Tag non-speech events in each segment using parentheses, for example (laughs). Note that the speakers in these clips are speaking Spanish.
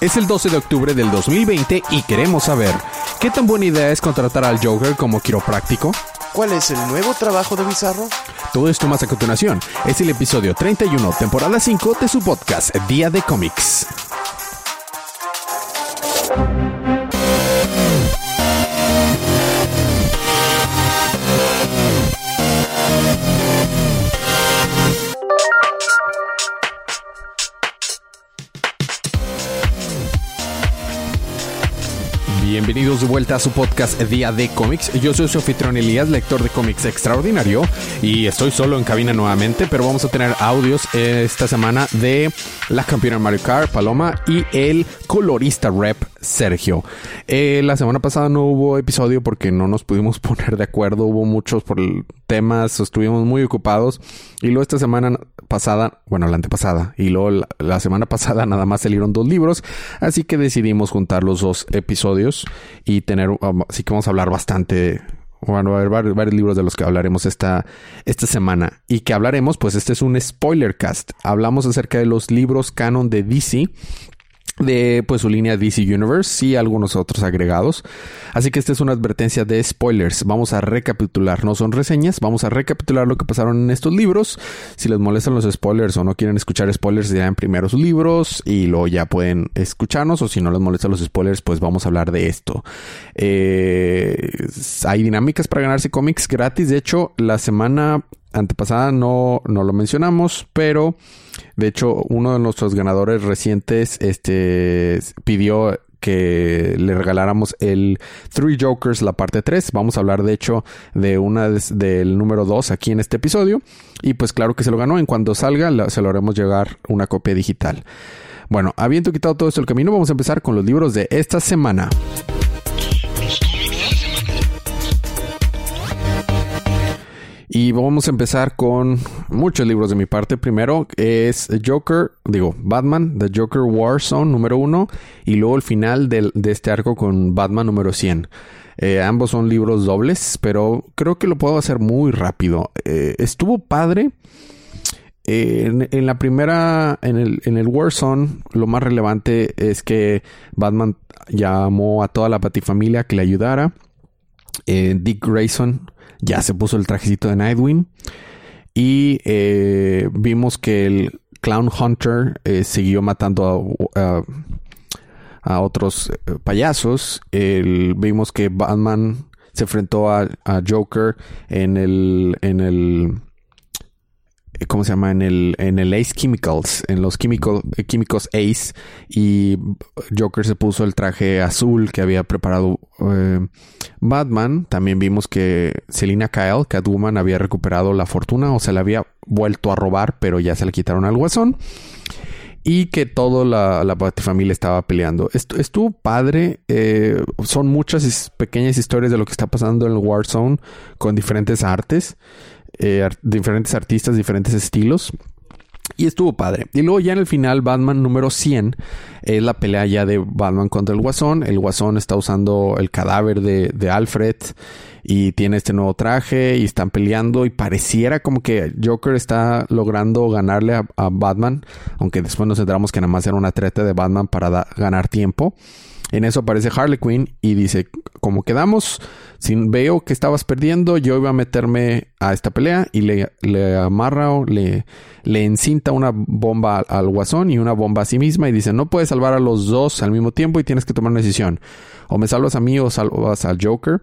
Es el 12 de octubre del 2020 y queremos saber, ¿qué tan buena idea es contratar al Joker como quiropráctico? ¿Cuál es el nuevo trabajo de Bizarro? Todo esto más a continuación. Es el episodio 31, temporada 5 de su podcast Día de Cómics. De vuelta a su podcast Día de Cómics. Yo soy su Elías, lector de cómics extraordinario, y estoy solo en cabina nuevamente, pero vamos a tener audios esta semana de la campeona Mario Kart, Paloma, y el colorista rep Sergio. Eh, la semana pasada no hubo episodio porque no nos pudimos (laughs) poner de acuerdo, hubo muchos por temas, estuvimos muy ocupados, y luego esta semana pasada, bueno, la antepasada, y luego la, semana (laughs) pasada nada más salieron dos libros, así que decidimos juntar los dos episodios y tener, um, así que vamos a hablar bastante bueno, a haber varios, varios, libros de los que hablaremos esta, esta semana. Y que hablaremos, pues este es un spoiler cast. Hablamos acerca de los libros canon de DC de pues su línea DC Universe y algunos otros agregados. Así que esta es una advertencia de spoilers. Vamos a recapitular, no son reseñas, vamos a recapitular lo que pasaron en estos libros. Si les molestan los spoilers o no quieren escuchar spoilers, ya en primero sus libros y luego ya pueden escucharnos o si no les molestan los spoilers, pues vamos a hablar de esto. Eh, hay dinámicas para ganarse cómics gratis. De hecho, la semana antepasada no, no lo mencionamos, pero de hecho uno de nuestros ganadores recientes este, pidió que le regaláramos el Three Jokers, la parte 3. Vamos a hablar, de hecho, de una del número 2 aquí en este episodio. Y pues claro que se lo ganó. En cuanto salga, se lo haremos llegar una copia digital. Bueno, habiendo quitado todo esto el camino, vamos a empezar con los libros de esta semana. Y vamos a empezar con muchos libros de mi parte. Primero es Joker, digo, Batman, The Joker Warzone número uno. Y luego el final de, este arco con Batman número 100. Eh, ambos son libros dobles, pero creo que lo puedo hacer muy rápido. Eh, estuvo padre. En, la primera, en el, en el Warzone, lo más relevante es que Batman llamó a toda la Batifamilia que le ayudara. Dick Grayson ya se puso el trajecito de Nightwing. Y eh, vimos que el Clown Hunter eh, siguió matando a, otros eh, payasos. Vimos que Batman se enfrentó a, a, Joker en el. en el. ¿Cómo se llama? En el, en el Ace Chemicals, en los químicos, químicos Ace. Y Joker se puso el traje azul que había preparado eh, Batman. También vimos que Selina Kyle, Catwoman, había recuperado la fortuna o se la había vuelto a robar, pero ya se le quitaron al guasón. Y que toda la, la estaba peleando. Estuvo padre. Eh, son muchas pequeñas historias de lo que está pasando en el Warzone con diferentes artes. Eh, diferentes artistas, diferentes estilos. Y estuvo padre. Y luego ya en el final, Batman número 100 es la pelea ya de Batman contra el Guasón. El Guasón está usando el cadáver de, Alfred y tiene este nuevo traje y están peleando y pareciera como que Joker está logrando ganarle a, a Batman, aunque después nos enteramos que nada más era una treta de Batman para ganar tiempo. En eso aparece Harley Quinn y dice, como quedamos, si veo que estabas perdiendo, yo iba a meterme a esta pelea y le, le amarra o le, le encinta una bomba al, al, guasón y una bomba a sí misma y dice, no puedes salvar a los dos al mismo tiempo y tienes que tomar una decisión. O me salvas a mí o salvas al Joker.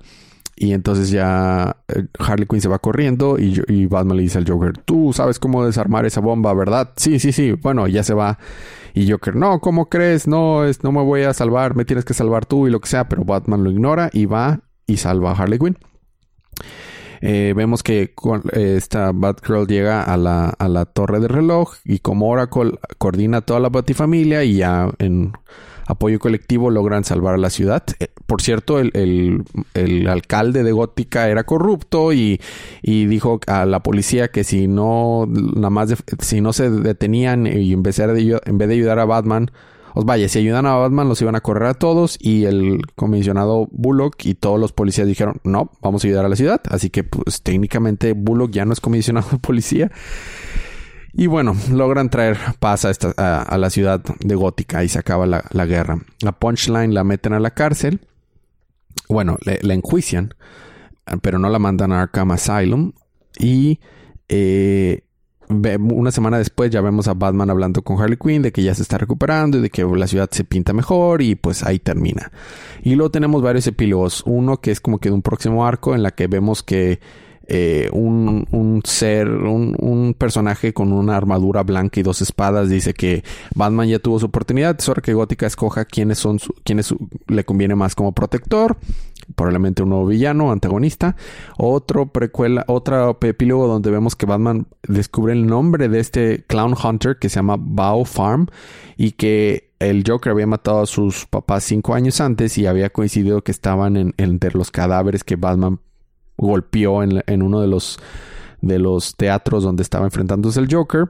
Y entonces ya eh, Harley Quinn se va corriendo y, y, Batman le dice al Joker, tú sabes cómo desarmar esa bomba, ¿verdad? Sí, sí, sí. Bueno, ya se va. Y Joker, no, ¿cómo crees? No, es, no me voy a salvar, me tienes que salvar tú y lo que sea. Pero Batman lo ignora y va y salva a Harley Quinn. Eh, vemos que eh, esta Batgirl llega a la, a la torre de reloj y como Oracle coordina toda la Batifamilia y ya en apoyo colectivo logran salvar a la ciudad. Eh, por cierto, el, el, alcalde de Gótica era corrupto y, y, dijo a la policía que si no, nada más, si no se detenían y en en vez de ayudar a Batman, os vaya, si ayudan a Batman los iban a correr a todos y el comisionado Bullock y todos los policías dijeron, no, vamos a ayudar a la ciudad. Así que pues técnicamente Bullock ya no es comisionado policía. Y bueno, logran traer paz a, esta, a, la ciudad de Gótica y se acaba la, la, guerra. La Punchline la meten a la cárcel. Bueno, la enjuician, pero no la mandan a Arkham Asylum. Y eh, una semana después ya vemos a Batman hablando con Harley Quinn de que ya se está recuperando y de que la ciudad se pinta mejor y pues ahí termina. Y luego tenemos varios epílogos. Uno que es como que de un próximo arco en la que vemos que eh, un, un, ser, un, un, personaje con una armadura blanca y dos espadas dice que Batman ya tuvo su oportunidad. Es hora que Gótica escoja quiénes son, quiénes le conviene más como protector probablemente un nuevo villano, antagonista. Otro precuela, otro epílogo donde vemos que Batman descubre el nombre de este Clown Hunter que se llama Bao Farm y que el Joker había matado a sus papás cinco años antes y había coincidido que estaban en, entre los cadáveres que Batman golpeó en, en uno de los, de los teatros donde estaba enfrentándose el Joker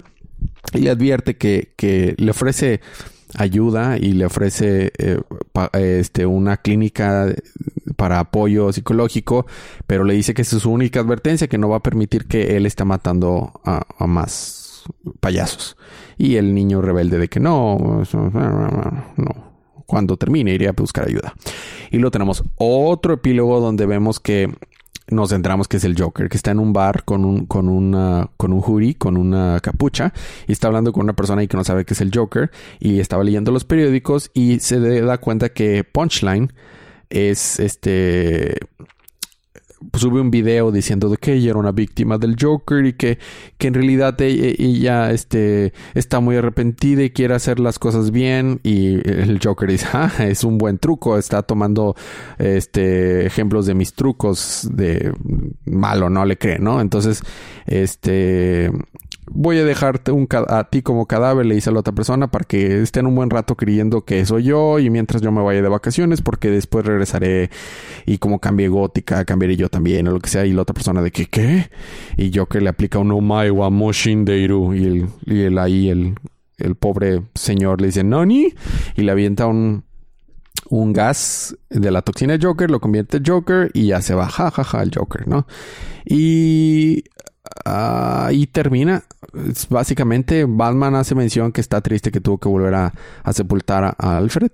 y le advierte que, que le ofrece ayuda y le ofrece eh, este, una clínica para apoyo psicológico, pero le dice que es su única advertencia, que no va a permitir que él esté matando a, más payasos. Y el niño rebelde de que no, no, cuando termine iría a buscar ayuda. Y luego tenemos otro epílogo donde vemos que nos centramos que es el Joker, que está en un bar con un, con una, con un jury, con una capucha, y está hablando con una persona ahí que no sabe que es el Joker, y estaba leyendo los periódicos y se da cuenta que Punchline es este sube un video diciendo de que ella era una víctima del Joker y que, que en realidad ella, este, está muy arrepentida y quiere hacer las cosas bien y el Joker dice, ah, es un buen truco, está tomando este, ejemplos de mis trucos de malo, no le cree, ¿no? Entonces, este, voy a dejarte un a ti como cadáver, le dice a la otra persona, para que estén un buen rato creyendo que soy yo y mientras yo me vaya de vacaciones, porque después regresaré y como cambie gótica, cambiaré yo también o lo que sea. Y la otra persona de que, ¿qué? Y yo que le aplica un Omai wa Moshin Deiru y el, y el ahí, el, el pobre señor le dice, ¿Noni? Y le avienta un, un gas de la toxina Joker, lo convierte en Joker y ya se va, jajaja, ja, ja, el Joker, ¿no? Y ahí termina. básicamente, Batman hace mención que está triste que tuvo que volver a, sepultar a, Alfred.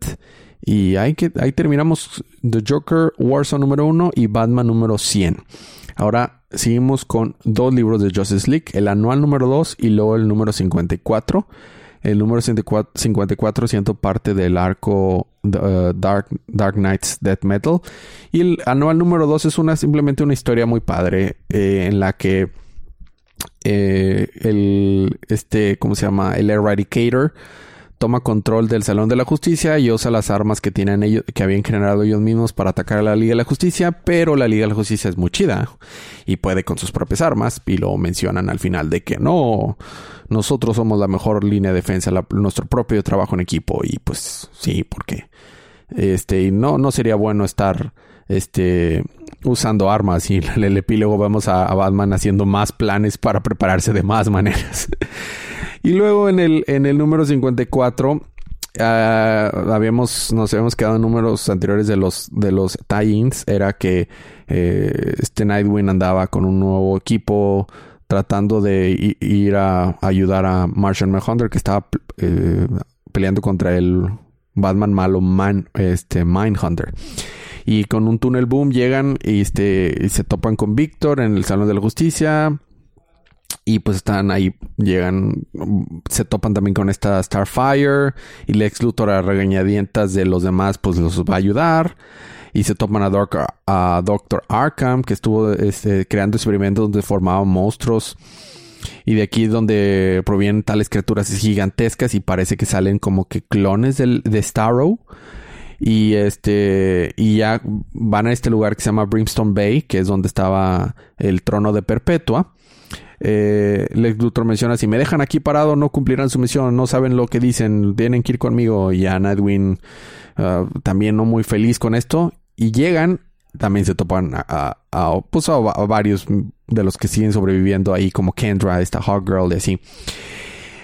Y ahí, que, ahí terminamos The Joker Warzone número 1 y Batman número 100. Ahora seguimos con dos libros de Justice League, el anual número 2 y luego el número 54. El número 54 siendo parte del arco uh, Dark, Dark Knights Death Metal. Y el anual número 2 es una, simplemente una historia muy padre eh, en la que eh, el, este, ¿cómo se llama? El Eradicator toma control del Salón de la Justicia y usa las armas que tienen ellos, que habían generado ellos mismos para atacar a la Liga de la Justicia, pero la Liga de la Justicia es muy chida y puede con sus propias armas y lo mencionan al final de que no, nosotros somos la mejor línea de defensa, nuestro propio trabajo en equipo y pues sí, porque este, y no, no sería bueno estar este, usando armas y (laughs) en el epílogo vemos a, Batman haciendo más planes para prepararse de más maneras. (laughs) y luego en el, en el número 54 ah, habíamos, nos habíamos quedado en números anteriores de los, de los tie-ins. Era que eh, este Nightwing andaba con un nuevo equipo tratando de ir a ayudar a Martian Manhunter que estaba eh, peleando contra el Batman malo Man, este, Mindhunter. Y con un túnel boom llegan y, este, se topan con Víctor en el Salón de la Justicia. Y pues están ahí, llegan, se topan también con esta Starfire. Y Lex Luthor a regañadientas de los demás, pues los va a ayudar. Y se topan a, a Doctor Arkham, que estuvo este, creando experimentos donde formaban monstruos. Y de aquí donde provienen tales criaturas gigantescas y parece que salen como que clones del, de Starrow. Y este, y ya van a este lugar que se llama Brimstone Bay, que es donde estaba el trono de Perpetua. Eh, Lex Luthor menciona, si me dejan aquí parado no cumplirán su misión, no saben lo que dicen, tienen que ir conmigo. Y a Nightwing uh, también no muy feliz con esto. Y llegan, también se topan a, pues a, varios de los que siguen sobreviviendo ahí, como Kendra, esta Hot Girl y así.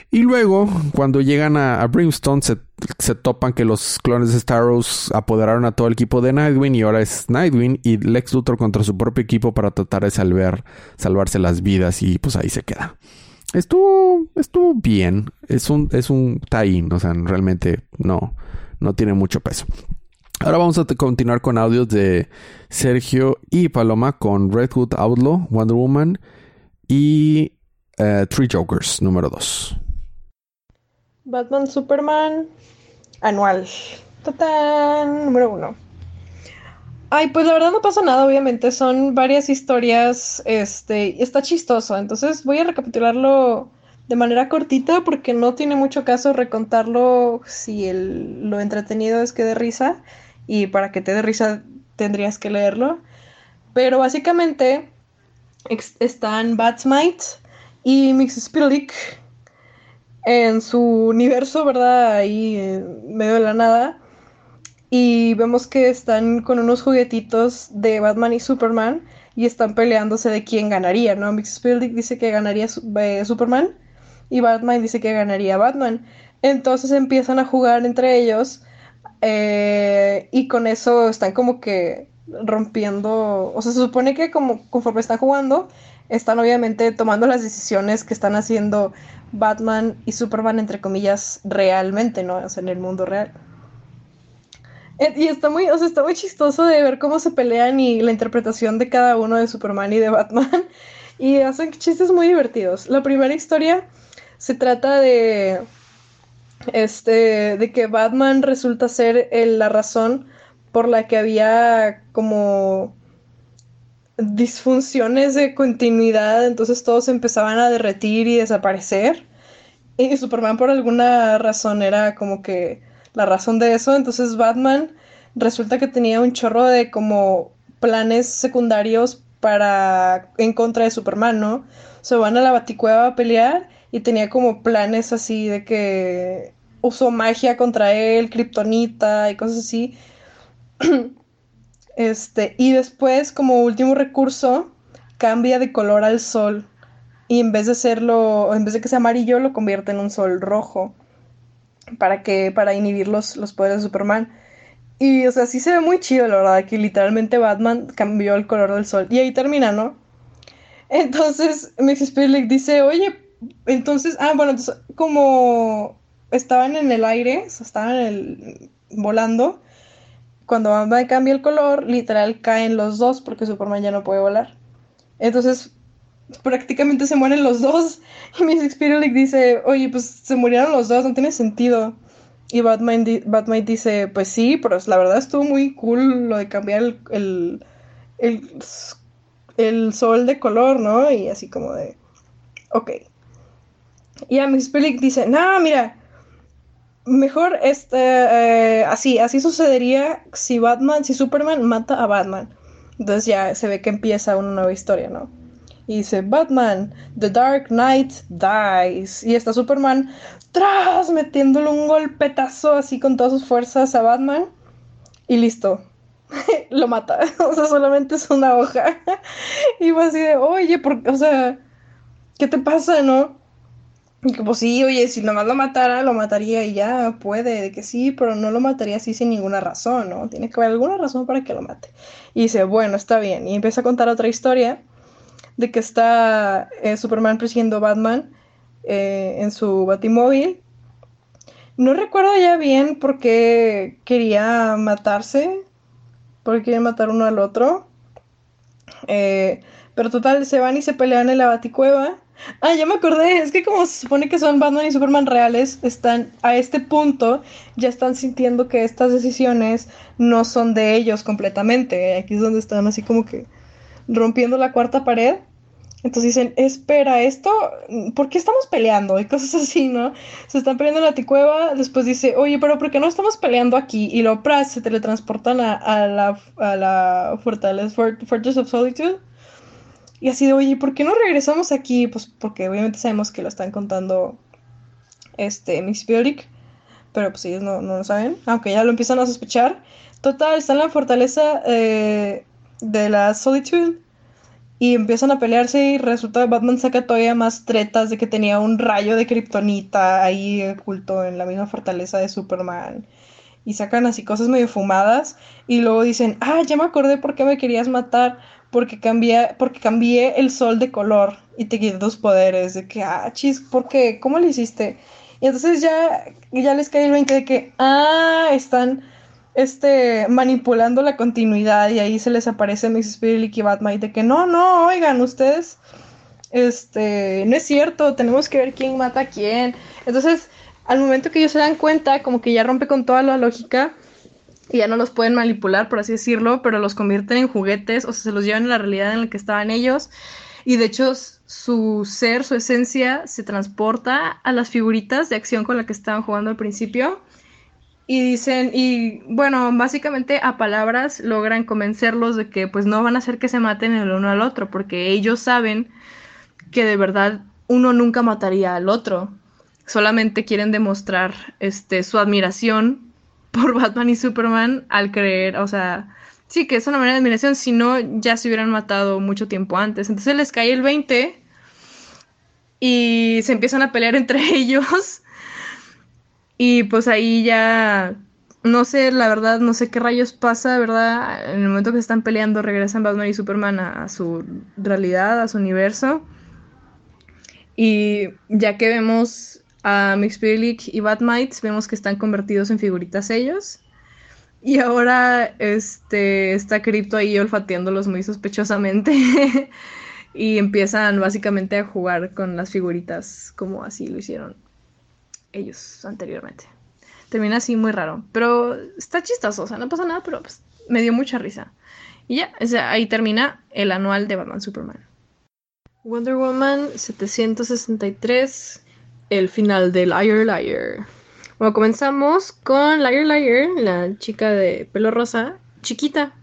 Y luego, cuando llegan a, Brimstone, se, topan que los clones de Starros apoderaron a todo el equipo de Nightwing y ahora es Nightwing y Lex Luthor contra su propio equipo para tratar de salvar, salvarse las vidas y pues ahí se queda. Estuvo, estuvo bien. Es un, es un tie o sea, realmente no, no tiene mucho peso. Ahora vamos a continuar con audios de Sergio y Paloma con Redwood Outlaw, Wonder Woman y uh, Three Jokers, número 2. Batman Superman anual. ¡Tatán! Número 1. Ay, pues la verdad no pasa nada, obviamente. Son varias historias. Este, está chistoso. Entonces voy a recapitularlo de manera cortita porque no tiene mucho caso recontarlo si el, lo entretenido es que de risa. Y para que te dé risa tendrías que leerlo. Pero básicamente están Batsmite y Mixspilic en su universo, ¿verdad? Ahí en medio de la nada. Y vemos que están con unos juguetitos de Batman y Superman y están peleándose de quién ganaría, ¿no? Mixspilic dice que ganaría eh, Superman y Batman dice que ganaría Batman. Entonces empiezan a jugar entre ellos eh, y con eso están como que rompiendo, o sea, se supone que como conforme están jugando, están obviamente tomando las decisiones que están haciendo Batman y Superman, entre comillas, realmente, ¿no? O sea, en el mundo real. Eh, y está muy, o sea, está muy chistoso de ver cómo se pelean y la interpretación de cada uno de Superman y de Batman. (laughs) Y hacen chistes muy divertidos. La primera historia se trata de. Este. de que Batman resulta ser la razón por la que había como disfunciones de continuidad, entonces todos empezaban a derretir y desaparecer. Y Superman por alguna razón era como que la razón de eso, entonces Batman resulta que tenía un chorro de como planes secundarios para en contra de Superman, ¿no? Se van a la Baticueva a pelear y tenía como planes así de que usó magia contra él, kriptonita y cosas así. (clears throat) Este, y después, como último recurso, cambia de color al sol. Y en vez de serlo, en vez de que sea amarillo, lo convierte en un sol rojo. Para que, para inhibir los, los poderes de Superman. Y, o sea, sí se ve muy chido, la verdad, que literalmente Batman cambió el color del sol. Y ahí termina, ¿no? (laughs) Entonces, Mix Spirit dice, oye, entonces, ah, bueno, entonces, como estaban en el aire, estaban el, volando, cuando Batman cambia el color, literal caen los dos porque Superman ya no puede volar. Entonces, prácticamente se mueren los dos. (laughs) Y Miss Spirit dice, oye, pues se murieron los dos, no tiene sentido. Y Batman, Batman dice, pues sí, pero la verdad estuvo muy cool lo de cambiar el, el, sol de color, ¿no? Y así como de, ok. Y a Miss Spirit dice, no, mira, mejor este eh, así así sucedería si Batman si Superman mata a Batman. Entonces ya se ve que empieza una nueva historia no y dice Batman the Dark Knight dies. Y está Superman tras metiéndole un golpetazo así con todas sus fuerzas a Batman y listo (laughs) lo mata. (laughs) O sea solamente es una hoja. (laughs) Y va así de oye por, o sea qué te pasa no pues sí, oye, si nomás lo matara, lo mataría y ya, puede, de que sí, pero no lo mataría así sin ninguna razón, ¿no? Tiene que haber alguna razón para que lo mate. Y dice, bueno, está bien. Y empieza a contar otra historia de que está eh, Superman persiguiendo Batman eh, en su batimóvil. No recuerdo ya bien por qué quería matarse, por qué matar uno al otro. Eh, pero total, se van y se pelean en la baticueva. Ah, ya me acordé, es que como se supone que son Batman y Superman reales, están a este punto, ya están sintiendo que estas decisiones no son de ellos completamente. Aquí es donde están así como que rompiendo la cuarta pared. Entonces dicen, espera, esto, ¿por qué estamos peleando? Y cosas (laughs) así, ¿no? Se están peleando en la ticueva, después dice, oye, pero ¿por qué no estamos peleando aquí? Y lo pras se teletransportan a, la, a la fortaleza, Fortress of Solitude y así de, oye, ¿por qué no regresamos aquí? Pues porque obviamente sabemos que lo están contando este Miss Bioric, pero pues ellos no, no, lo saben, aunque ya lo empiezan a sospechar. Total, está en la fortaleza eh, de la Solitude y empiezan a pelearse y resulta que Batman saca todavía más tretas de que tenía un rayo de kriptonita ahí oculto en la misma fortaleza de Superman. Y sacan así cosas medio fumadas y luego dicen, ah, ya me acordé por qué me querías matar porque cambié, porque cambié el sol de color y te quité tus poderes. De que, ah, chis, ¿por qué? ¿Cómo lo hiciste? Y entonces ya, ya les cae el 20 de que, ah, están este, manipulando la continuidad y ahí se les aparece Miss Spirit y Batman de que no, no, oigan, ustedes, este, no es cierto, tenemos que ver quién mata a quién. Entonces, al momento que ellos se dan cuenta, como que ya rompe con toda la lógica y ya no los pueden manipular, por así decirlo, pero los convierten en juguetes, o sea, se los llevan a la realidad en la que estaban ellos. Y de hecho, su ser, su esencia, se transporta a las figuritas de acción con las que estaban jugando al principio. Y dicen, y bueno, básicamente a palabras logran convencerlos de que pues no van a hacer que se maten el uno al otro, porque ellos saben que de verdad uno nunca mataría al otro. Solamente quieren demostrar este, su admiración por Batman y Superman al creer, o sea, sí que es una manera de admiración, si no ya se hubieran matado mucho tiempo antes. Entonces les cae el 20 y se empiezan a pelear (laughs) entre ellos. Y pues ahí ya, no sé, la verdad, no sé qué rayos pasa, ¿verdad? En el momento que están peleando regresan Batman y Superman a, su realidad, a su universo. Y ya que vemos a Mixpilic y Batmites, vemos que están convertidos en figuritas ellos. Y ahora este, está Crypto ahí olfateándolos muy sospechosamente. (laughs) y empiezan básicamente a jugar con las figuritas como así lo hicieron ellos anteriormente. Termina así muy raro, pero está chistoso, o sea, no pasa nada, pero pues, me dio mucha risa. Y ya, ahí termina el anual de Batman Superman. Wonder Woman 763, el final de Liar Liar. Bueno, comenzamos con Liar Liar, la chica de pelo rosa, chiquita.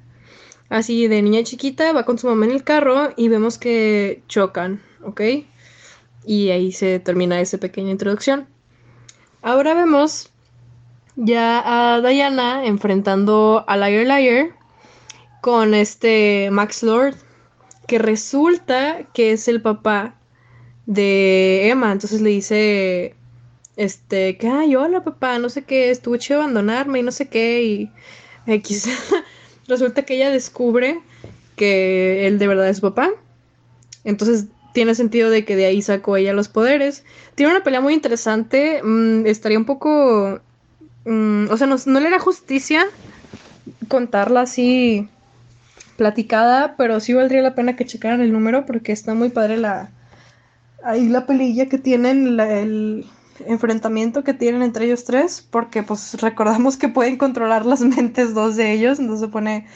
Así de niña chiquita, va con su mamá en el carro y vemos que chocan, ¿ok? Y ahí se termina esa pequeña introducción. Ahora vemos ya a Diana enfrentando a Liar Liar con este Max Lord, que resulta que es el papá de Emma. Entonces le dice, este, que, ay, hola papá, no sé qué, estuve chido abandonarme y no sé qué, y X. (laughs) resulta que ella descubre que él de verdad es papá. Entonces tiene sentido de que de ahí sacó ella los poderes. Tiene una pelea muy interesante. Mm, estaría un poco. Mm, o sea, no, le era justicia contarla así platicada, pero sí valdría la pena que checaran el número porque está muy padre la. Ahí la pelilla que tienen, el enfrentamiento que tienen entre ellos tres, porque pues recordamos que pueden controlar las (laughs) mentes dos de ellos, entonces se pone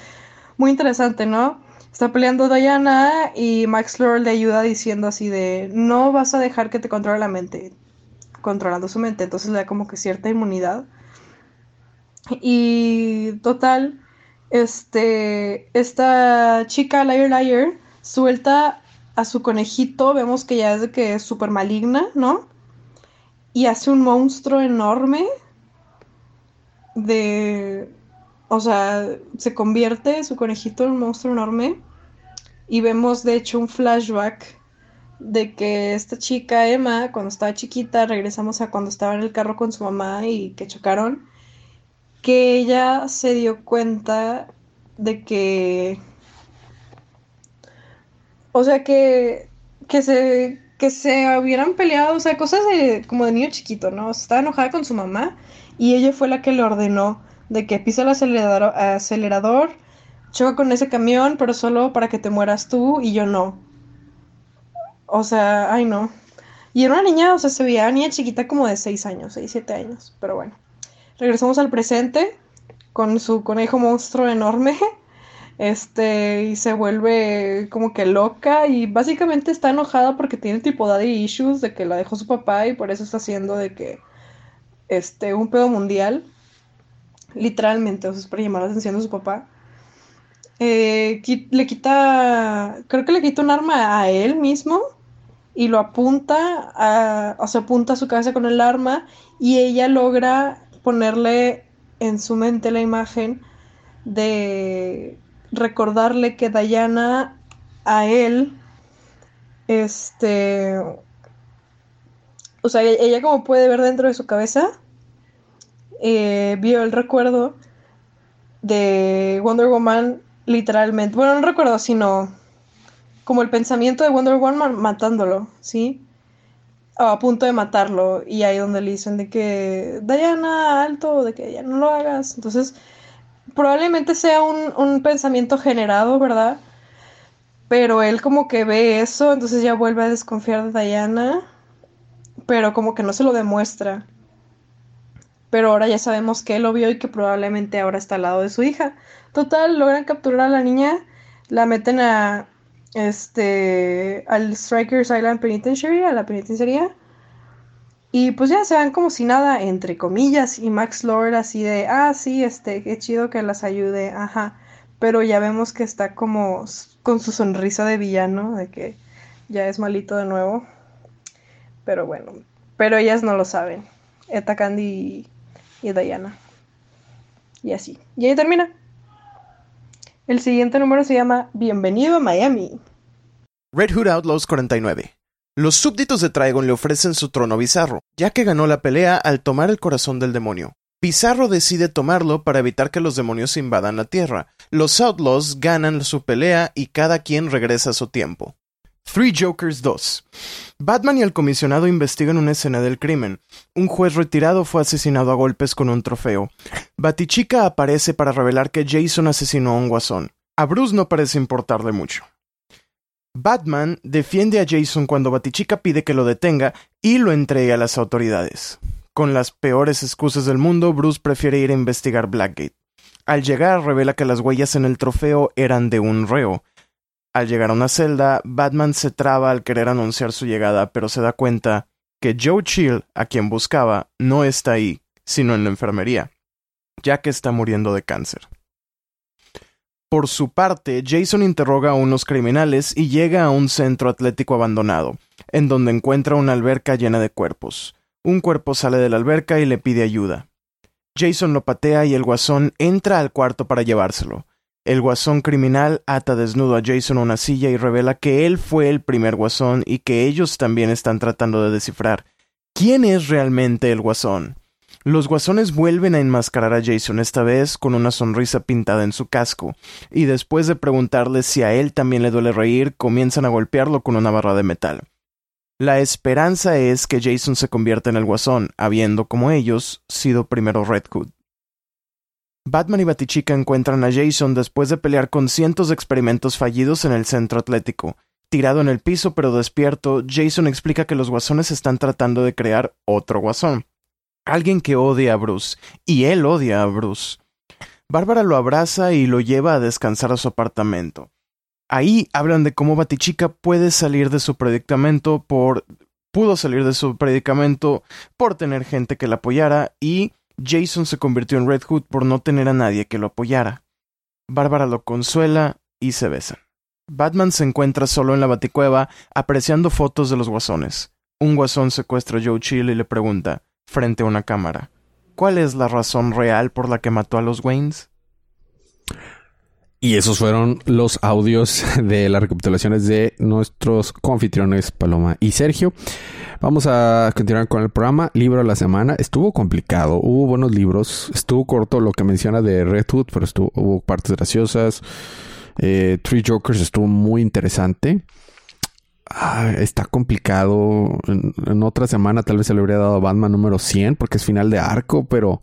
muy interesante, ¿no? Está peleando Diana y Max Lord le ayuda diciendo así de no vas a dejar que te controle la mente, controlando su mente, entonces le da como que cierta inmunidad. Y total, este, esta chica Liar Liar suelta a su conejito, vemos que ya es de que es súper maligna, ¿no? Y hace un monstruo enorme de o sea, se convierte su conejito en un monstruo enorme. Y vemos, de hecho, un flashback de que esta chica, Emma, cuando estaba chiquita, regresamos a cuando estaba en el carro con su mamá y que chocaron, que ella se dio cuenta de que... O sea, que, que, se, que se hubieran peleado, o sea, cosas de, como de niño chiquito, ¿no? estaba enojada con su mamá y ella fue la que le ordenó de que pisa el acelerador, acelerador, choca con ese camión, pero solo para que te mueras tú y yo no. O sea, ay no. Y era una niña, o sea, se veía niña chiquita como de 6 años, 6, 7 años, pero bueno. Regresamos al presente con su conejo monstruo enorme. Este, y se vuelve como que loca y básicamente está enojada porque tiene tipo daddy issues de que la dejó su papá y por eso está haciendo de que este un pedo mundial literalmente, o sea, es para llamar la atención de su papá. Eh, le quita, creo que le quita un arma a él mismo y lo apunta, a, o sea, apunta a su cabeza con el arma y ella logra ponerle en su mente la imagen de recordarle que Diana a él, este, o sea, ella como puede ver dentro de su cabeza, eh, vio el recuerdo de Wonder Woman literalmente. Bueno, no recuerdo, sino como el pensamiento de Wonder Woman matándolo, ¿sí? O a punto de matarlo. Y ahí donde le dicen de que, Diana, alto, de que ya no lo hagas. Entonces, probablemente sea un, un pensamiento generado, ¿verdad? Pero él como que ve eso, entonces ya vuelve a desconfiar de Diana, pero como que no se lo demuestra. Pero ahora ya sabemos que él lo vio y que probablemente ahora está al lado de su hija. Total, logran capturar a la niña, la meten a este al Strikers Island Penitentiary, a la penitenciaría. Y pues ya se van como si nada, entre comillas, y Max Lord así de, ah, sí, este, qué chido que las ayude, ajá. Pero ya vemos que está como con su sonrisa de villano, de que ya es malito de nuevo. Pero bueno, pero ellas no lo saben. Eta Candy y, y Diana. Y así. Y ahí termina. El siguiente número se llama Bienvenido a Miami. Red Hood Outlaws 49. Los súbditos de Trigon le ofrecen su trono a Bizarro, ya que ganó la pelea al tomar el corazón del demonio. Bizarro decide tomarlo para evitar que los demonios invadan la Tierra. Los Outlaws ganan su pelea y cada quien regresa a su tiempo. Three Jokers 2. Batman y el comisionado investigan una escena del crimen. Un juez retirado fue asesinado a golpes con un trofeo. Batichica aparece para revelar que Jason asesinó a un guasón. A Bruce no parece importarle mucho. Batman defiende a Jason cuando Batichica pide que lo detenga y lo entregue a las autoridades. Con las peores excusas del mundo, Bruce prefiere ir a investigar Blackgate. Al llegar, revela que las huellas en el trofeo eran de un reo. Al llegar a una celda, Batman se traba al querer anunciar su llegada, pero se da cuenta que Joe Chill, a quien buscaba, no está ahí, sino en la enfermería, ya que está muriendo de cáncer. Por su parte, Jason interroga a unos criminales y llega a un centro atlético abandonado, en donde encuentra una alberca llena de cuerpos. Un cuerpo sale de la alberca y le pide ayuda. Jason lo patea y el guasón entra al cuarto para llevárselo. El guasón criminal ata desnudo a Jason a una silla y revela que él fue el primer guasón y que ellos también están tratando de descifrar quién es realmente el guasón. Los guasones vuelven a enmascarar a Jason esta vez con una sonrisa pintada en su casco, y después de preguntarle si a él también le duele reír, comienzan a golpearlo con una barra de metal. La esperanza es que Jason se convierta en el guasón, habiendo, como ellos, sido primero Red Hood. Batman y Batichica encuentran a Jason después de pelear con cientos de experimentos fallidos en el centro atlético. Tirado en el piso pero despierto, Jason explica que los guasones están tratando de crear otro guasón. Alguien que odia a Bruce, y él odia a Bruce. Bárbara lo abraza y lo lleva a descansar a su apartamento. Ahí hablan de cómo Batichica puede salir de su predicamento por pudo salir de su predicamento por tener gente que la apoyara y Jason se convirtió en Red Hood por no tener a nadie que lo apoyara. Bárbara lo consuela y se besan. Batman se encuentra solo en la baticueva apreciando fotos de los guasones. Un guasón secuestra a Joe Chill y le pregunta, frente a una cámara, ¿cuál es la razón real por la que mató a los Waynes? Y esos fueron los audios (laughs) de las recapitulaciones de nuestros confitriones Paloma y Sergio. Vamos a continuar con el programa. Libro de la semana. Estuvo complicado. Hubo buenos libros. Estuvo corto lo que menciona de Red Hood, pero estuvo, hubo partes graciosas. Eh, Three Jokers estuvo muy interesante. Ah, está complicado. En, otra semana tal vez se le habría dado a Batman número 100 porque es final de arco, pero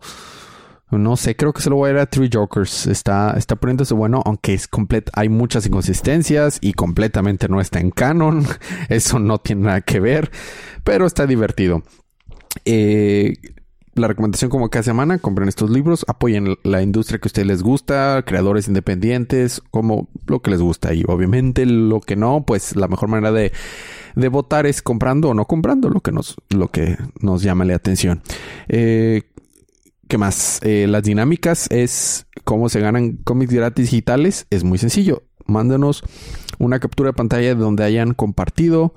no sé, creo que se lo voy a ir a Three Jokers. Está, está poniéndose bueno, aunque es completo. Hay muchas inconsistencias y completamente no está en canon. (laughs) Eso no tiene nada que ver, pero está divertido. Eh, la recomendación como cada semana, compren estos libros, apoyen la industria que a ustedes les gusta, creadores independientes, como lo que les gusta. Y obviamente lo que no, pues la mejor manera de, de votar es comprando o no comprando lo que nos, lo que nos llama la atención. Eh, ¿Qué más? Eh, las dinámicas es cómo se ganan cómics gratis digitales. Es muy sencillo. Mándenos una captura de pantalla de donde hayan compartido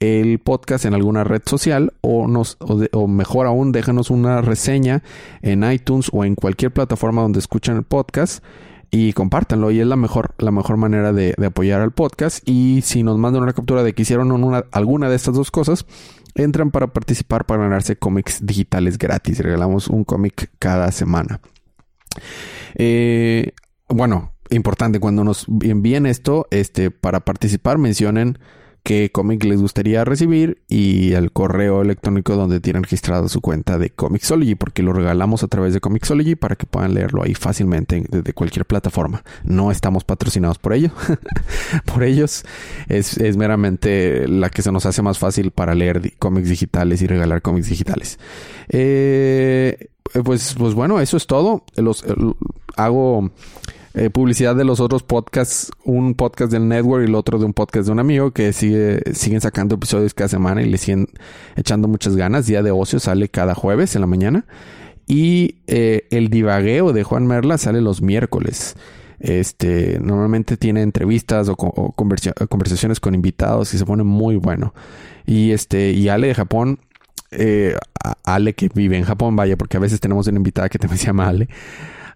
el podcast en alguna red social o, nos, o, mejor aún déjanos una reseña en iTunes o en cualquier plataforma donde escuchen el podcast y compártanlo y es la mejor, la mejor manera de, apoyar al podcast y si nos mandan una captura de que hicieron una, alguna de estas dos cosas entran para participar para ganarse cómics digitales gratis. Regalamos un cómic cada semana. Eh, bueno, importante cuando nos envíen esto, este, para participar mencionen qué cómic les gustaría recibir y el correo electrónico donde tienen registrada su cuenta de Comixology, porque lo regalamos a través de Comixology para que puedan leerlo ahí fácilmente desde cualquier plataforma. No estamos patrocinados por ello, (laughs) por ellos. Es, es, meramente la que se nos hace más fácil para leer cómics digitales y regalar cómics digitales. Eh, pues, pues bueno, eso es todo. Los, hago eh, publicidad de los otros podcasts, un podcast del network y el otro de un podcast de un amigo que sigue, siguen sacando episodios cada semana y le siguen echando muchas ganas. Día de ocio sale cada jueves en la mañana. Y eh, el divagueo de Juan Merla sale los miércoles. Este normalmente tiene entrevistas o, conversaciones con invitados y se pone muy bueno. Y este, y Ale de Japón, eh, Ale que vive en Japón, vaya, porque a veces tenemos una invitada que también se llama Ale.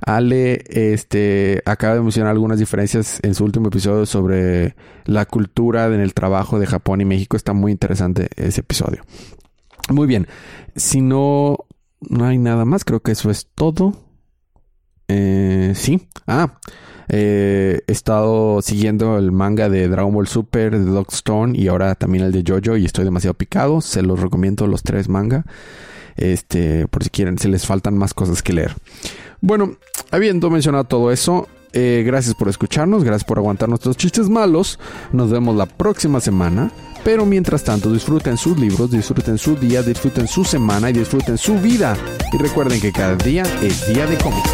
Ale este, acaba de mencionar algunas diferencias en su último episodio sobre la cultura en el trabajo de Japón y México. Está muy interesante ese episodio. Muy bien. Si no, no hay nada más, creo que eso es todo. Eh, sí. Ah, eh, he estado siguiendo el manga de Dragon Ball Super, de Dog Stone y ahora también el de Jojo y estoy demasiado picado. Se los recomiendo los tres manga. Este, por si quieren, se les faltan más cosas que leer. Bueno, habiendo mencionado todo eso, eh, gracias por escucharnos, gracias por aguantar nuestros chistes malos. Nos vemos la próxima semana. Pero mientras tanto, disfruten sus libros, disfruten su día, disfruten su semana y disfruten su vida. Y recuerden que cada día es día de cómics.